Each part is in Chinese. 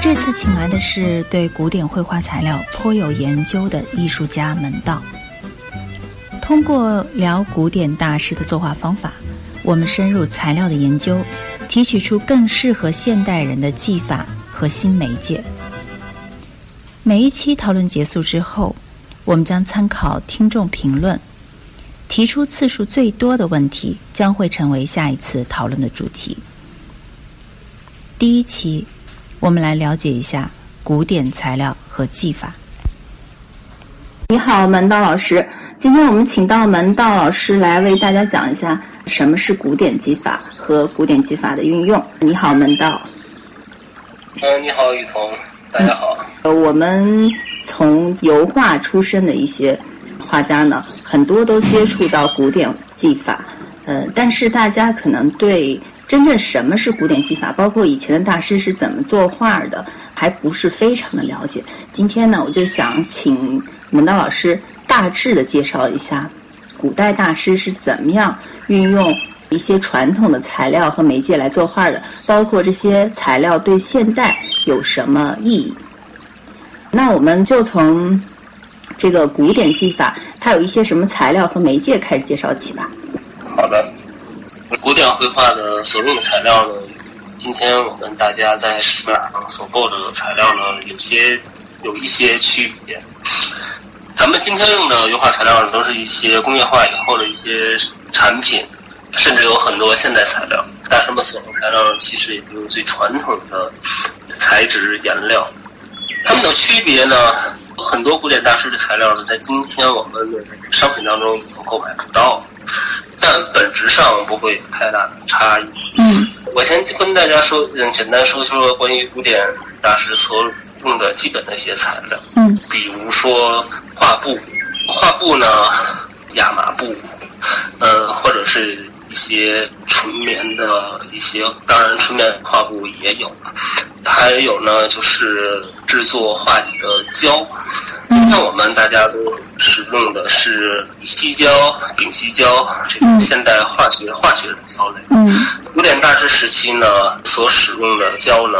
这次请来的是对古典绘画材料颇有研究的艺术家门道。通过聊古典大师的作画方法，我们深入材料的研究，提取出更适合现代人的技法和新媒介。每一期讨论结束之后，我们将参考听众评论，提出次数最多的问题将会成为下一次讨论的主题。第一期，我们来了解一下古典材料和技法。你好，门道老师。今天我们请到门道老师来为大家讲一下什么是古典技法和古典技法的运用。你好，门道。嗯，你好，雨桐，大家好。呃，我们从油画出身的一些画家呢，很多都接触到古典技法。呃，但是大家可能对真正什么是古典技法，包括以前的大师是怎么作画的，还不是非常的了解。今天呢，我就想请门道老师。大致的介绍一下，古代大师是怎么样运用一些传统的材料和媒介来作画的，包括这些材料对现代有什么意义？那我们就从这个古典技法，它有一些什么材料和媒介开始介绍起吧。好的，古典绘画的所用的材料呢，今天我们大家在市面上所购的材料呢，有些有一些区别。咱们今天用的油画材料，都是一些工业化以后的一些产品，甚至有很多现代材料。大师们所用材料其实也就是最传统的材质颜料。它们的区别呢，很多古典大师的材料呢，在今天我们的商品当中都购买不到，但本质上不会有太大的差异。嗯，我先跟大家说，简单说说关于古典大师所用的基本的一些材料。嗯，比如说。画布，画布呢，亚麻布，呃，或者是一些纯棉的一些，当然纯棉画布也有，还有呢，就是制作画底的胶。今天我们大家都使用的是锡胶、丙烯胶这种现代化学化学的胶类。嗯，古典大师时期呢，所使用的胶呢，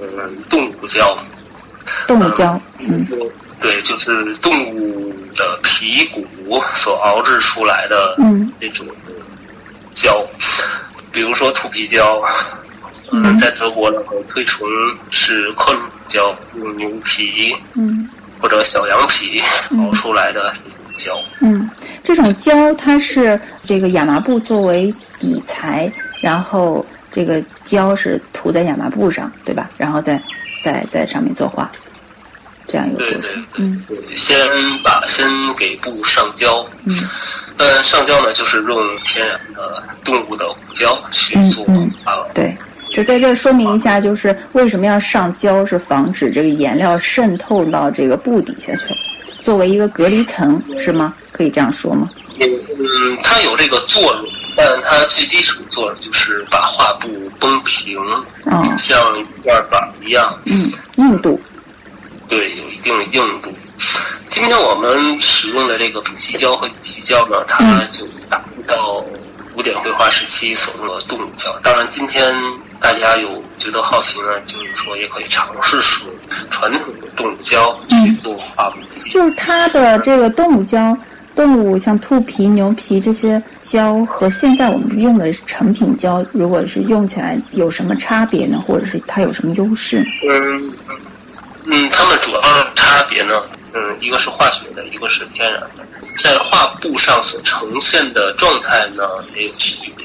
嗯，动物胶。动物胶，嗯。对，就是动物的皮骨所熬制出来的那种胶，比如说兔皮胶，嗯，在德国呢推崇是克鲁胶，用牛皮，嗯，或者小羊皮熬出来的胶。嗯，这种胶它是这个亚麻布作为底材，然后这个胶是涂在亚麻布上，对吧？然后再在在上面作画。这样一个过程，嗯，先把先给布上胶，嗯，呃，上胶呢就是用天然的动物的骨胶去做啊，对，就在这说明一下，就是为什么要上胶，是防止这个颜料渗透到这个布底下去，作为一个隔离层，是吗？可以这样说吗？嗯，它有这个作用，但它最基础做的就是把画布绷平，哦，像一块板一样，嗯，硬度。对，有一定的硬度。今天我们使用的这个丙烯胶和乙烯胶呢，它就达不到古典绘画时期所用的动物胶。当然，今天大家有觉得好奇呢，就是说也可以尝试使用传统的动物胶去做画布。就是它的这个动物胶，动物像兔皮、牛皮这些胶和现在我们用的成品胶，如果是用起来有什么差别呢？或者是它有什么优势？嗯。嗯，它们主要的差别呢，嗯，一个是化学的，一个是天然的。在画布上所呈现的状态呢，也有区别。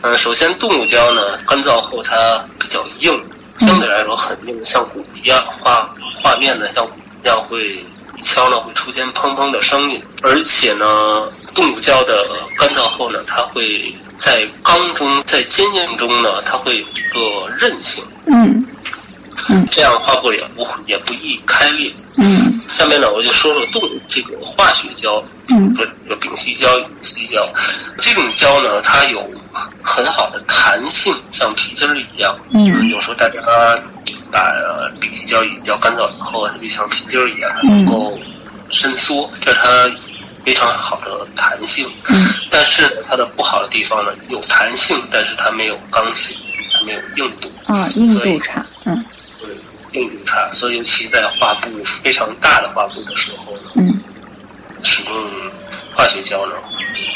嗯，首先动物胶呢，干燥后它比较硬，相对来说很硬，像骨一样。画画面呢，像骨一样会一敲呢会出现砰砰的声音。而且呢，动物胶的干燥后呢，它会在钢中，在坚硬中呢，它会有一个韧性。嗯。嗯，这样画布也不也不易开裂。嗯，下面呢，我就说说动这个化学胶，嗯，和这个丙烯胶、乙烯胶。这种胶呢，它有很好的弹性，像皮筋儿一样。嗯就是有时候大家把笔记胶已浇干燥以后，它就像皮筋儿一样，它能够伸缩，这是它非常好的弹性。嗯但是它的不好的地方呢，有弹性，但是它没有刚性，它没有硬度。啊，硬度差，嗯对，硬度差，所以尤其在画布非常大的画布的时候呢，嗯使用化学胶呢，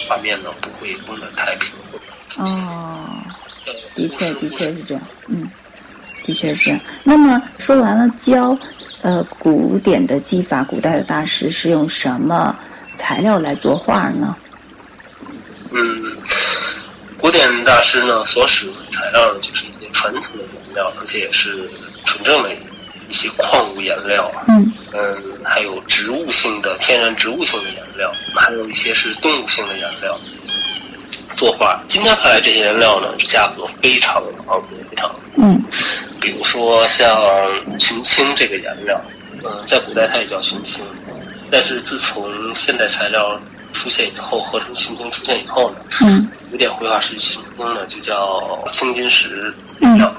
画面呢不会绷得太平。哦。的确，的确是这样，嗯，的确是这样。那么说完了胶，呃，古典的技法，古代的大师是用什么材料来作画呢？嗯，古典大师呢所使用的材料呢，就是一些传统的颜料，而且也是纯正的一些矿物颜料。嗯嗯，还有植物性的、天然植物性的颜料，还有一些是动物性的颜料。作画，今天看来这些颜料呢，价格非常昂贵，非常嗯。比如说像群青这个颜料，嗯、在古代它也叫群青，但是自从现代材料出现以后，合成群青出现以后呢，嗯古典绘画时期群青呢就叫青金石颜料。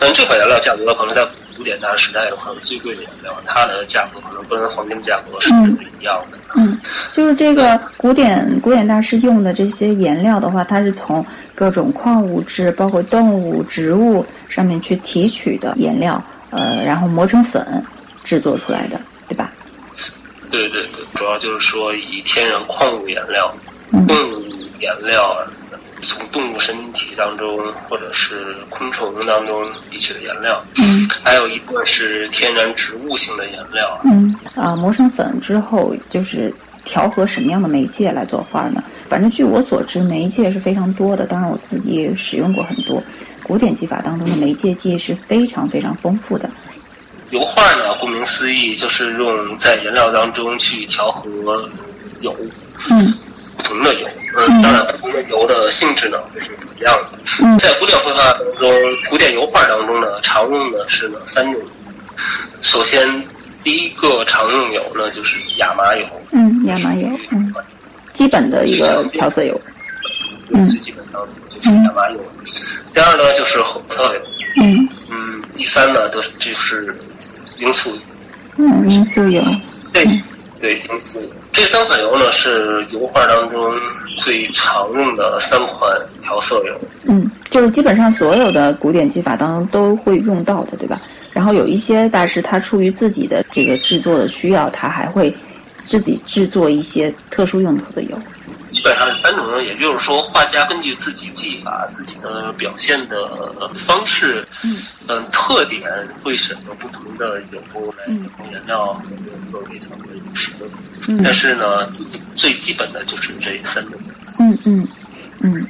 嗯，这款颜料价格可能在古典大师时代的话是最贵的颜料，它的价格可能跟黄金价格是一样的。嗯，就是这个古典古典大师用的这些颜料的话，它是从各种矿物质，包括动物、植物上面去提取的颜料，呃，然后磨成粉制作出来的，对吧？对对对，主要就是说以天然矿物颜料、嗯动物颜料，从动物神经体当中或者是昆虫当中提取的颜料，嗯还有一部分是天然植物性的颜料。嗯啊，磨成粉之后就是调和什么样的媒介来作画呢？反正据我所知，媒介是非常多的。当然，我自己也使用过很多。古典技法当中的媒介技是非常非常丰富的。油画呢，顾名思义，就是用在颜料当中去调和油，嗯不同的油。嗯，当然不同的油的性质呢会是不一样的。嗯在古典绘画当中，古典油画当中呢，常用的是呢三种油。首先，第一个常用油呢就是亚麻油，嗯，亚麻油，嗯，基本的一个调色油。嗯最基本当中就是亚麻油。第二呢就是红色油，嗯嗯，第三呢都是就是罂粟油。嗯，罂粟油。对对，罂粟油。这三款油呢是油画当中最常用的三款调色油。嗯，就是基本上所有的古典技法当中都会用到的，对吧？然后有一些大师他出于自己的这个制作的需要，他还会自己制作一些特殊用途的油。基本上是三种油，也就是说，画家根据自己技法、自己的表现的方式，嗯嗯，特点会选择不同的油来嗯用颜料作为调色油使用。嗯但是呢，最最基本的就是这三种。嗯嗯嗯，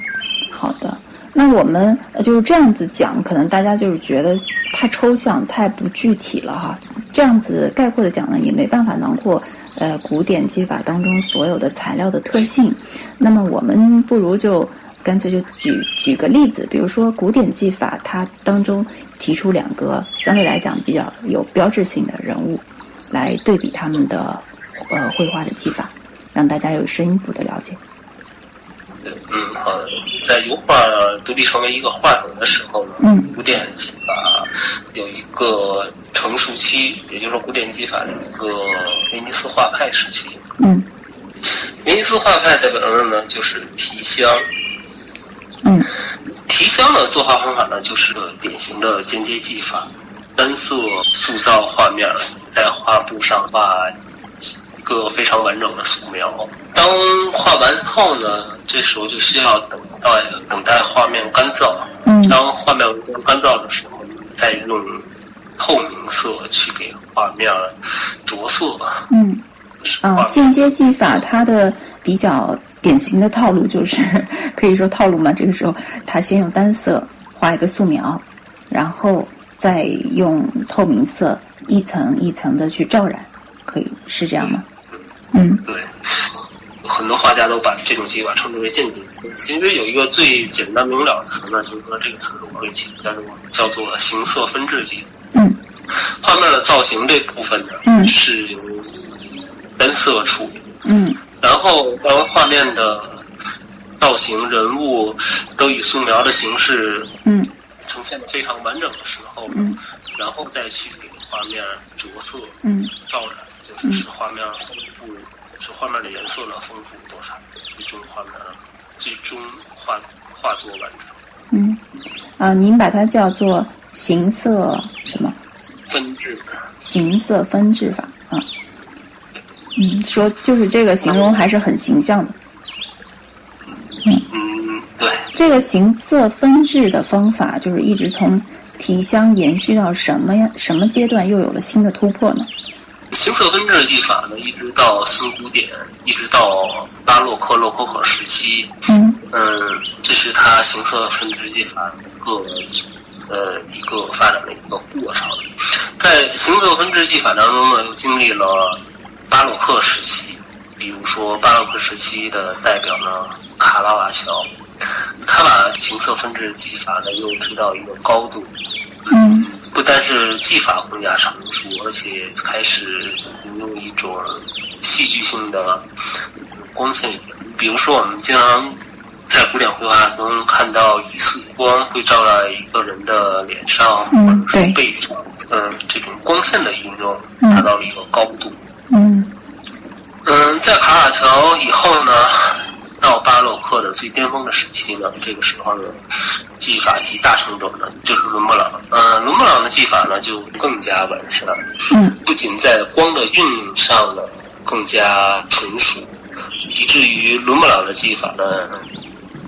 好的。那我们呃就是这样子讲，可能大家就是觉得太抽象、太不具体了哈。这样子概括的讲呢，也没办法囊括呃古典技法当中所有的材料的特性。那么我们不如就干脆就举举个例子，比如说古典技法，它当中提出两个相对来讲比较有标志性的人物，来对比他们的呃绘画的技法，让大家有深一步的了解。对，嗯，好的。在油画独立成为一个画种的时候呢，嗯古典技法有一个成熟期，也就是说，古典技法的一个威尼斯画派时期。嗯威尼斯画派代表的呢就是提香，嗯提香的作画方法呢就是典型的间接技法，单色塑造画面，在画布上画一个非常完整的素描。当画完后呢，这时候就需要等待等待画面干燥。嗯当画面完全干燥的时候，再用透明色去给画面着色。嗯啊，使画面间接技法它的比较典型的套路就是，可以说套路嘛。这个时候，他先用单色画一个素描，然后再用透明色一层一层的去照染，可以是这样吗？嗯对，很多画家都把这种技法称之为间接技。其实有一个最简单明了的词呢，就是说这个词我会起叫做叫做形色分制技法。嗯。画面的造型这部分呢，嗯。是由单色处理，嗯。然后当画面的造型、人物都以素描的形式嗯。呈现的非常完整的时候，嗯。然后再去给画面着色、嗯。照染，就是使画面丰富，使画面的颜色呢丰富多少，最终画面最终画画作完成。嗯，啊，您把它叫做形色什么？分制，形色分制法啊。嗯，说就是这个形容还是很形象的。嗯，对，这个形色分制的方法，就是一直从提香延续到什么呀？什么阶段又有了新的突破呢？形色分制技法呢，一直到新古典，一直到巴洛克、洛可可时期，嗯。嗯，这是它形色分制技法的一个呃一个发展的一个过程。在形色分制技法当中呢，又经历了巴洛克时期，比如说巴洛克时期的代表呢卡拉瓦乔，他把形色分制技法呢又推到一个高度，嗯不单是技法更加成熟，而且开始引用一种戏剧性的光线语言。比如说，我们经常在古典绘画中看到一束光会照在一个人的脸上嗯或者是背上，嗯，这种光线的运用嗯达到了一个高度。嗯嗯，在卡瓦乔以后呢，到巴洛克的最巅峰的时期呢，这个时候呢，技法集大成者呢，就是伦勃朗。呃，伦勃朗的技法呢就更加完善，嗯不仅在光的运用上呢更加纯熟，以至于伦勃朗的技法呢，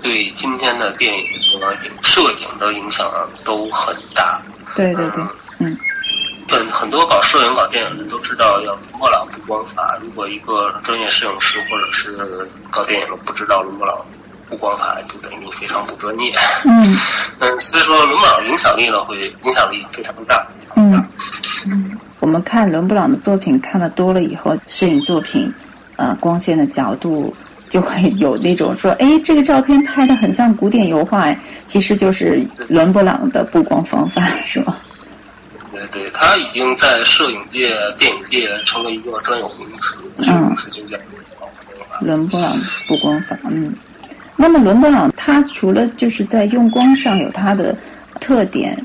对今天的电影和影摄影的影响啊都很大。对对对，嗯很很多搞摄影、搞电影的都知道要伦勃朗布光法。如果一个专业摄影师或者是搞电影的不知道伦勃朗布光法，就等于非常不专业。嗯 嗯，所以说伦勃朗影响力呢会影响力非常大。嗯嗯，我们看伦勃朗的作品看的多了以后，摄影作品，呃，光线的角度就会有那种说，哎，这个照片拍的很像古典油画，哎，其实就是伦勃朗的布光方法，是吗？对对，他已经在摄影界、电影界成为一个专有名词，这个名词就叫伦勃朗布光法。伦勃朗布光法，嗯。那么伦勃朗他除了就是在用光上有他的特点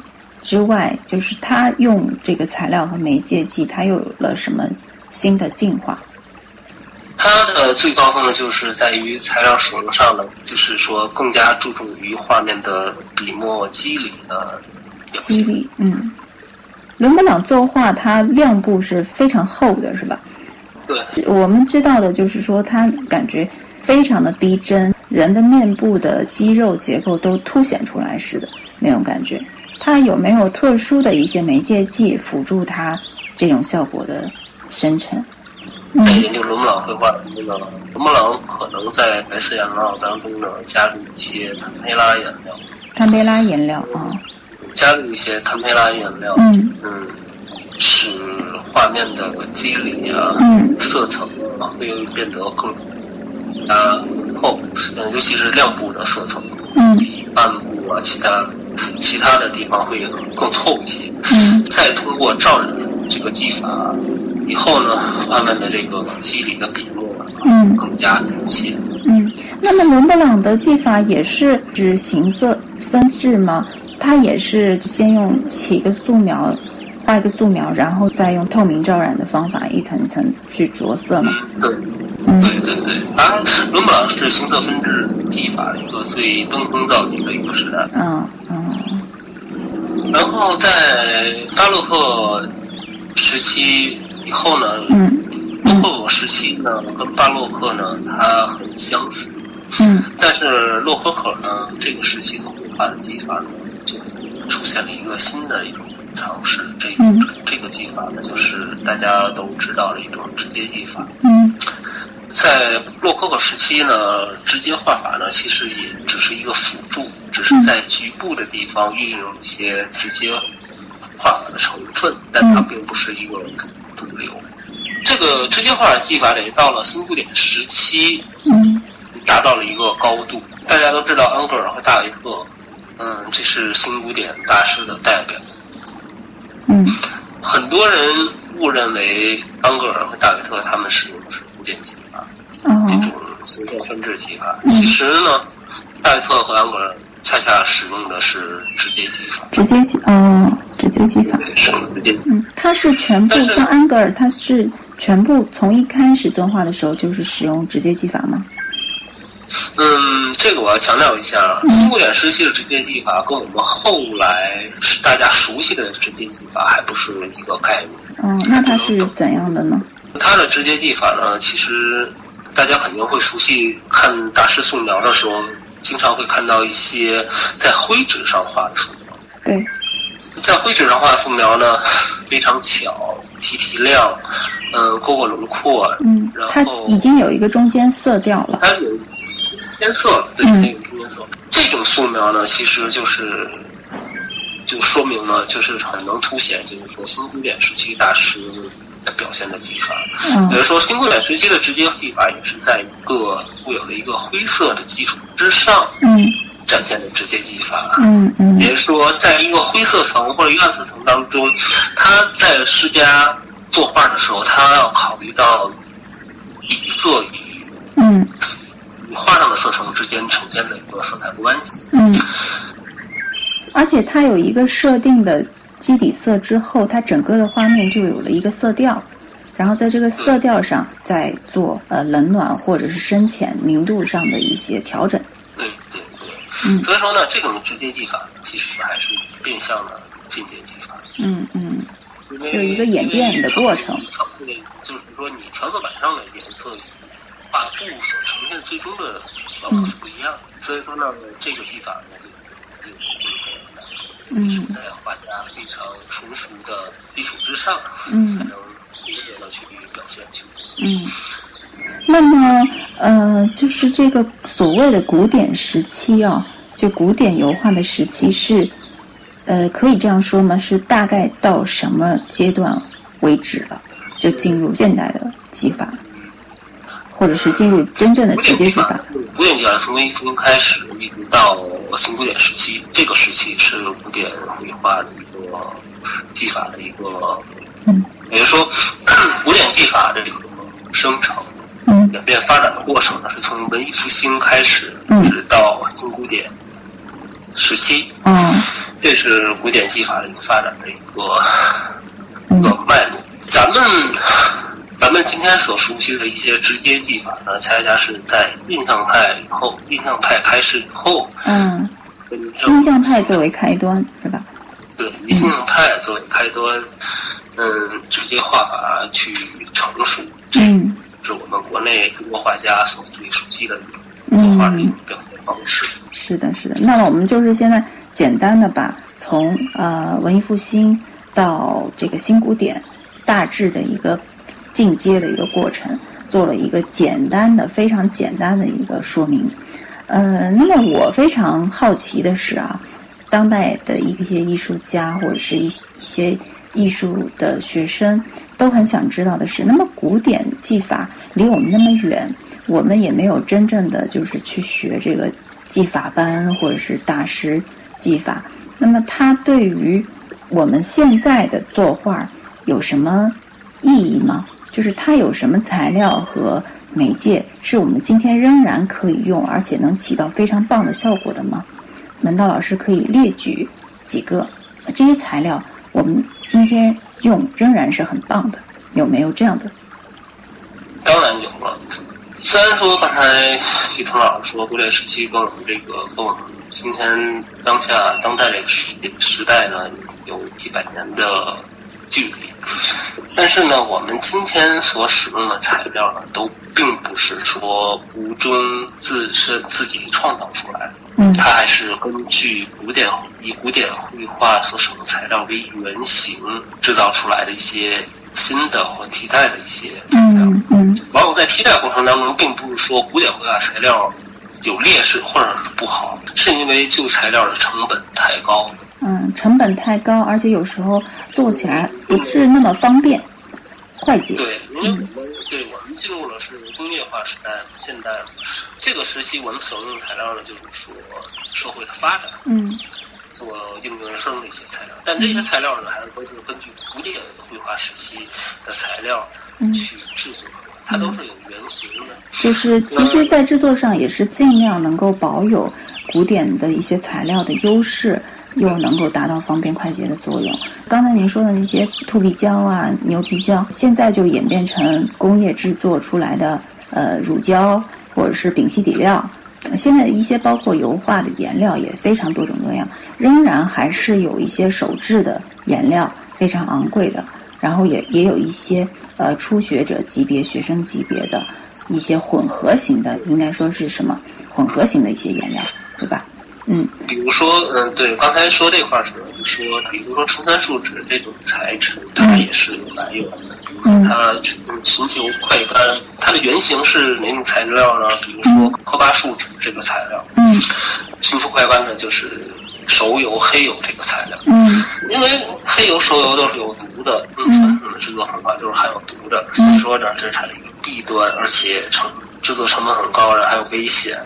之外，就是他用这个材料和媒介剂，他又有了什么新的进化？它的最高峰呢，就是在于材料使用上呢，就是说更加注重于画面的笔墨肌理的表现。肌理，嗯。伦勃朗作画，它亮部是非常厚的，是吧？对，我们知道的就是说，它感觉非常的逼真，人的面部的肌肉结构都凸显出来似的那种感觉。它有没有特殊的一些媒介剂辅助它这种效果的生成？在研究伦勃朗绘画那个，伦勃朗可能在白色颜料当中呢加入一些坦佩拉颜料，坦佩拉颜料啊，加入一些坦培拉颜料，嗯嗯，使画面的肌理啊、嗯色层啊会变得更加厚，嗯，尤其是亮部的色层，嗯比暗部啊其他其他的地方会更透一些。嗯再通过照染这个技法以后呢，画面的这个肌理的笔墨啊嗯更加明显。嗯。那么伦勃朗的技法也是指形色分制吗？它也是先用起一个素描，画一个素描，然后再用透明照染的方法一层一层去着色吗？嗯，对。嗯对对对，当然，伦勃朗是形色分制技法的一个最登峰造极的一个时代。嗯嗯然后在巴洛克时期以后呢，嗯洛可可时期呢跟巴洛克呢它很相似，嗯但是洛可可呢这个时期的绘画的技法呢就出现了一个新的一种尝试，这嗯这个技法呢就是大家都知道的一种直接技法。嗯在洛可可时期呢，直接画法呢其实也只是一个辅助，只是在局部的地方运用一些直接画法的成分，但它并不是一个主主流。这个直接画法技法得到了新古典时期，嗯达到了一个高度。大家都知道安格尔和大维特，嗯，这是新古典大师的代表。嗯很多人误认为安格尔和大维特他们使用的是古典技法，这哦种形象分制技法。其实呢，艾特和安格尔恰恰使用的是直接技法。直接技，哦，直接技法。对，是直接。嗯，它是全部像安格尔，他是全部从一开始作画的时候就是使用直接技法吗？嗯，这个我要强调一下，新古典时期的直接技法跟我们后来大家熟悉的直接技法还不是一个概念。嗯，那它是怎样的呢？它的直接技法呢，其实大家肯定会熟悉，看大师素描的时候，经常会看到一些在灰纸上画的素描。对，在灰纸上画素描呢，非常巧，提提亮，嗯，勾勾轮廓，嗯，然它后已经有一个中间色调了。它有间色，对，嗯它有中间色。这种素描呢，其实就是就说明了，就是很能凸显，就是说新古典时期大师的表现的技法。嗯比如说，新古典时期的直接技法也是在一个固有的一个灰色的基础之上嗯展现的直接技法。嗯嗯也就是说，在一个灰色层或者暗色层当中，他在施加作画的时候，他要考虑到底色与嗯与画上的色层之间呈现的一个色彩关系。嗯，而且它有一个设定的基底色之后，它整个的画面就有了一个色调，然后在这个色调上再做呃冷暖或者是深浅明度上的一些调整。对对对，嗯所以说呢，这种直接技法其实还是变相的进阶技法，嗯嗯因为就是一个演变的过程。就是说，你调色板上的颜色与画布所呈现最终的往往是不一样的。所以说呢，这个技法呢，就是在画家非常成熟的基础之上，嗯才能去表现去。嗯。那么呃，就是这个所谓的古典时期啊，就古典油画的时期是，呃，可以这样说吗？是大概到什么阶段为止了？就进入现代的技法，或者是进入真正的古典技法直接技法？，古典技法从文艺复兴开始，一直到新古典时期，这个时期是古典绘画的一个技法的一个，嗯，也就是说，古典技法的一个生成、嗯。演变发展的过程呢，是从文艺复兴开始，嗯。直到新古典时期，嗯这是古典技法的一个发展的一个嗯。一个脉络。咱们咱们今天所熟悉的一些直接技法呢，恰恰是在印象派以后，印象派开始以后，嗯，印象派作为开端是吧？对印象派作为开端，嗯，直接画法去成熟，这嗯是我们国内中国画家所最熟悉的一种作画的一种表现方式。是的，是的。那么我们就是现在简单的把从呃文艺复兴到这个新古典大致的一个进阶的一个过程，做了一个简单的、非常简单的一个说明。呃，那么我非常好奇的是啊，当代的一些艺术家或者是一一些艺术的学生都很想知道的是，那么古典技法离我们那么远，我们也没有真正的就是去学这个技法班或者是大师技法，那么它对于我们现在的作画有什么意义吗？就是它有什么材料和媒介是我们今天仍然可以用，而且能起到非常棒的效果的吗？门道老师可以列举几个这些材料，我们今天用仍然是很棒的，有没有这样的？当然有了。虽然说刚才玉成老师说古典时期跟我们这个跟我们今天当下当代这个时时代呢有几百年的距离，但是呢，我们今天所使用的材料呢，都并不是说无中自身自己创造出来的，嗯它还是根据古典以古典绘画所使用的材料为原型制造出来的一些新的或替代的一些材料。嗯嗯往往在替代过程当中，并不是说古典绘画材料有劣势或者是不好，是因为旧材料的成本太高。嗯，成本太高，而且有时候做起来不是那么方便、快捷。对，因为我们对我们进入了是工业化时代，现代这个时期，我们所用的材料呢，就是说社会的发展嗯做应运而生的一些材料，但这些材料呢，还是都是根据古典绘画时期的材料嗯去制作。它都是有原型的。就是其实，在制作上也是尽量能够保有古典的一些材料的优势，又能够达到方便快捷的作用。刚才您说的那些兔皮胶啊、牛皮胶，现在就演变成工业制作出来的呃乳胶或者是丙烯底料。现在一些包括油画的颜料也非常多种多样，仍然还是有一些手制的颜料非常昂贵的，然后也也有一些呃初学者级别、学生级别的一些混合型的，应该说是什么混合型的一些颜料，对吧？嗯，比如说，嗯，对，刚才说这块儿时候就说，比如说纯三树脂这种材质，它也是有来源的。嗯它寻求快干，它的原型是哪种材料呢？比如说科巴树脂这个材料，嗯寻求快干呢就是熟油、黑油这个材料。嗯因为黑油、熟油都是有毒的，嗯，传统的制作方法就是含有毒的，所以说呢，这是它的一个弊端，而且成制作成本很高，然后还有危险。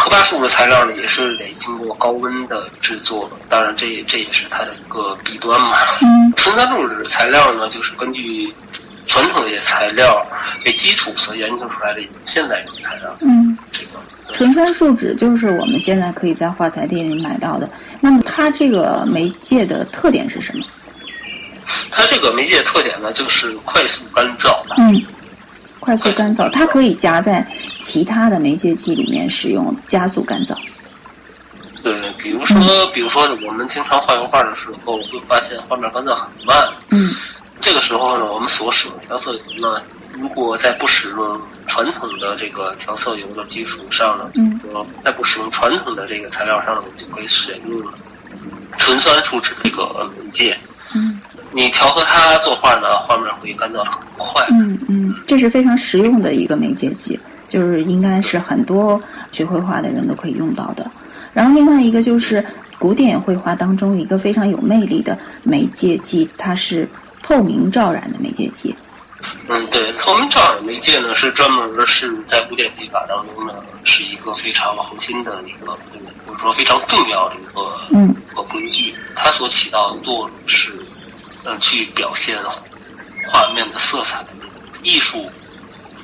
科巴树脂材料呢，也是得经过高温的制作，当然这也这也是它的一个弊端嘛。嗯纯酸树脂材料呢，就是根据传统的一些材料为基础所研究出来的一种现代种材料。嗯，这个纯酸树脂就是我们现在可以在画材店里买到的。那么它这个媒介的特点是什么？它这个媒介特点呢，就是快速干燥。嗯，快速干燥，它可以夹在其他的媒介剂里面使用，加速干燥。对，比如说，比如说我们经常画油画的时候，会发现画面干燥很慢。嗯这个时候呢，我们所使用的调色油呢，如果在不使用传统的这个调色油的基础上呢，嗯呃，在不使用传统的这个材料上呢，我们就可以使用纯酸树脂这个媒介。嗯你调和它作画呢，画面会干燥得很快。嗯嗯，这是非常实用的一个媒介剂，就是应该是很多学绘画的人都可以用到的。然后另外一个就是古典绘画当中一个非常有魅力的媒介剂，它是透明照染的媒介剂。嗯，对，透明照染媒介呢是专门是在古典技法当中呢是一个非常核心的一个，或者说非常重要的一个嗯一个工具。它所起到的作用是，呃，去表现画面的色彩、艺术。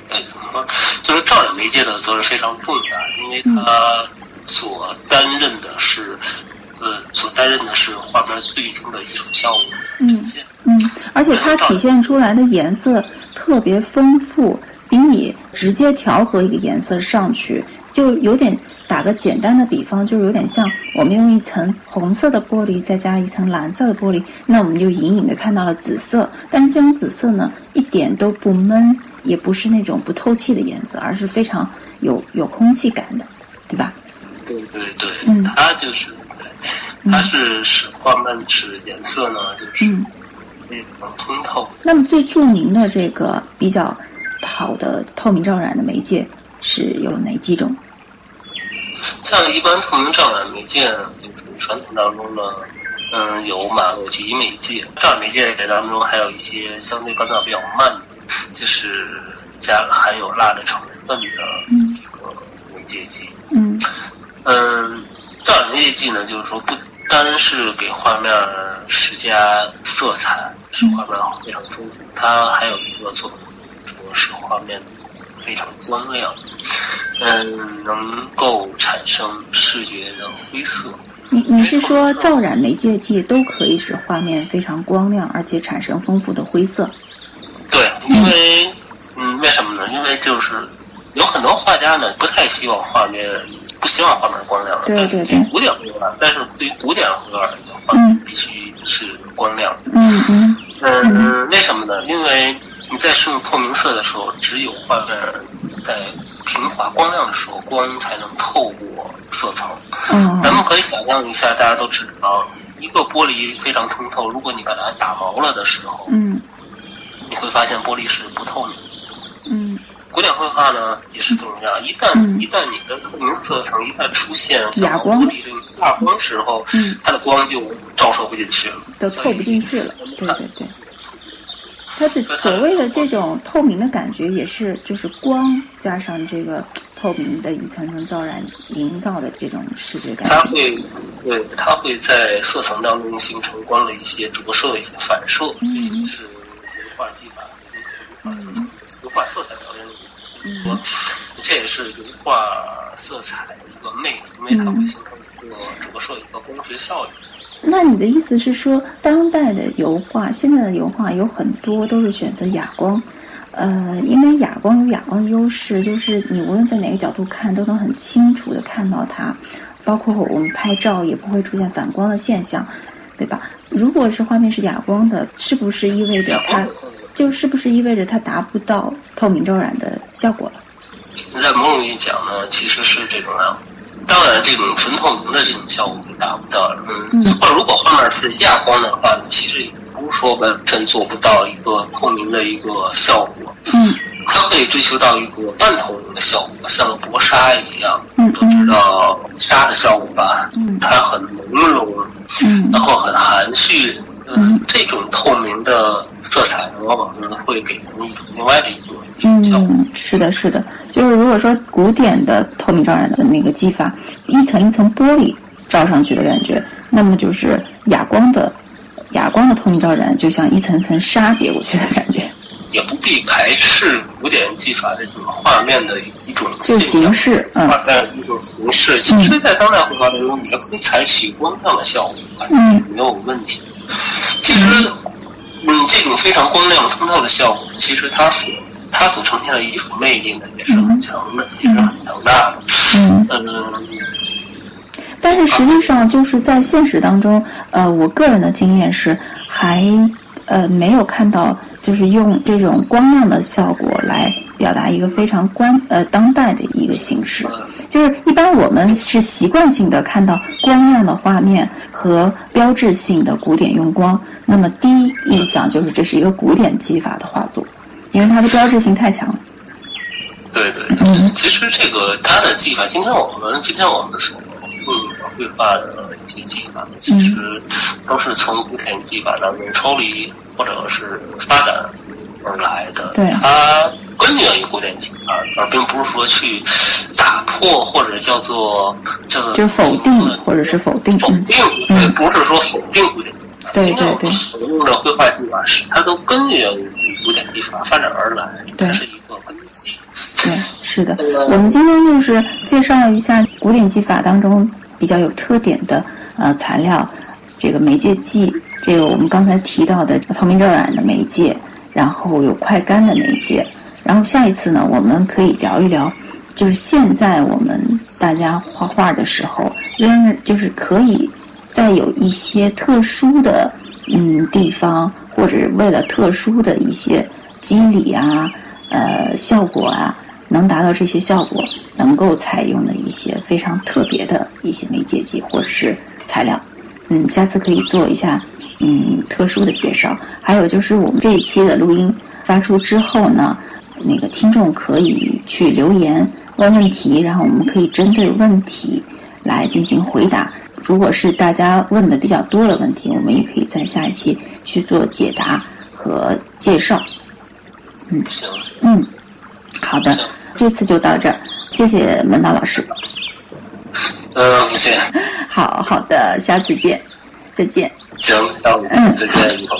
呃，怎么说？就是照染媒介的则是非常重要，因为它所担任的是，呃，所担任的是画面最终的艺术效果嗯呈现。嗯，而且它体现出来的颜色特别丰富，比你直接调和一个颜色上去，就有点打个简单的比方，就是有点像我们用一层红色的玻璃再加一层蓝色的玻璃，那我们就隐隐的看到了紫色。但是这种紫色呢，一点都不闷，也不是那种不透气的颜色，而是非常有有空气感的，对吧？对对对，嗯它就是，它是使画面使颜色呢，就是嗯。非常通透。那么最著名的这个比较好的透明照染的媒介是有哪几种？像一般透明照染媒介呢，就是传统当中呢，嗯，有马洛吉媒介。照染媒介当中还有一些相对干燥比较慢的，就是加了含有蜡的成分的嗯一个媒介剂。嗯嗯，照染媒介剂呢，就是说不单是给画面施加色彩，使画面非常丰富，它还有一个作用，说使画面非常光亮，嗯，能够产生视觉的灰色。你你是说照染媒介剂都可以使画面非常光亮，而且产生丰富的灰色？对，因为嗯，为什么呢？因为就是有很多画家呢，不太希望画面，不希望画面光亮的。对对对古典绘画，但是对于古典绘画来讲，画面必须是光亮的。嗯嗯嗯，为什么呢？因为你在使用透明色的时候，只有画面在平滑光亮的时候，光才能透过色层。嗯。咱们可以想象一下，大家都知道，一个玻璃非常通透，如果你把它打毛了的时候，嗯。你会发现玻璃是不透明的。嗯。古典绘画呢也是这样，一旦、嗯。一旦你的透明色层一旦出现哑光玻璃这种哑光时候，嗯。它的光就照射不进去了，都透不进去了。对对对，它这所谓的这种透明的感觉，也是就是光加上这个透明的一层层照染营造的这种视觉感觉。它会对它会在色层当中形成光的一些折射、一些反射，这也是油画技法。嗯油画画色彩表现的一个，这也是油画色彩的一个魅力，因为它会形成一个折射一个光学效应。那你的意思是说，当代的油画，现在的油画有很多都是选择哑光，呃，因为哑光有哑光的优势，就是你无论在哪个角度看，都能很清楚的看到它，包括我们拍照也不会出现反光的现象，对吧？如果是画面是哑光的，是不是意味着它，就是不是意味着它达不到透明照染的效果了？在某种意义讲呢，其实是这种啊。当然，这种纯透明的这种效果达不到。嗯，或者如果画面是哑光的话，其实也不是说完全做不到一个透明的一个效果。嗯，它可以追求到一个半透明的效果，像薄纱一样。嗯都知道纱的效果吧？嗯，它很朦胧，嗯，然后很含蓄。嗯，这种透明的色彩往往呢会给人一种另外的一种效果。嗯，是的，是的，就是如果说古典的透明照染的那个技法，一层一层玻璃照上去的感觉，那么就是哑光的哑光的透明照染，就像一层层纱叠过去的感觉。也不必排斥古典技法这种画面的一种就形式，嗯，画面一种形式。其实，在当代绘画当中，也可以采取光亮的效果，嗯，没有问题。其实，嗯，这种非常光亮通透的效果，其实它所它所呈现的艺术魅力呢，也是很强的，也是很强大的。嗯嗯。但是实际上，就是在现实当中，呃，我个人的经验是，还呃没有看到，就是用这种光亮的效果来表达一个非常关呃当代的一个形式。就是一般我们是习惯性的看到光亮的画面和标志性的古典用光，那么第一印象就是这是一个古典技法的画作，因为它的标志性太强了。对对对，其实这个它的技法，今天我们今天我们所用绘画的一些技法，其实都是从古典技法当中抽离或者是发展而来的。对，它根源于古典技法，而并不是说去打破或者叫做叫做就否定或者是否定否定，嗯，不是说否定古典技法。对对对，所用的绘画技法是它都根源于古典技法发展而来，对，是一个根基。对，是的。我们今天就是介绍一下古典技法当中比较有特点的呃材料，这个媒介剂，这个我们刚才提到的透明热染的媒介，然后有快干的媒介，然后下一次呢，我们可以聊一聊，就是现在我们大家画画的时候，仍就是可以在有一些特殊的嗯地方，或者为了特殊的一些机理啊。呃，效果啊，能达到这些效果，能够采用的一些非常特别的一些媒介剂或者是材料，嗯，下次可以做一下嗯特殊的介绍。还有就是我们这一期的录音发出之后呢，那个听众可以去留言问问题，然后我们可以针对问题来进行回答。如果是大家问的比较多的问题，我们也可以在下一期去做解答和介绍。嗯，行。嗯，好的，这次就到这儿，谢谢门道老师。嗯，谢谢。好好的，下次见，再见。行，下午嗯，再见，以后。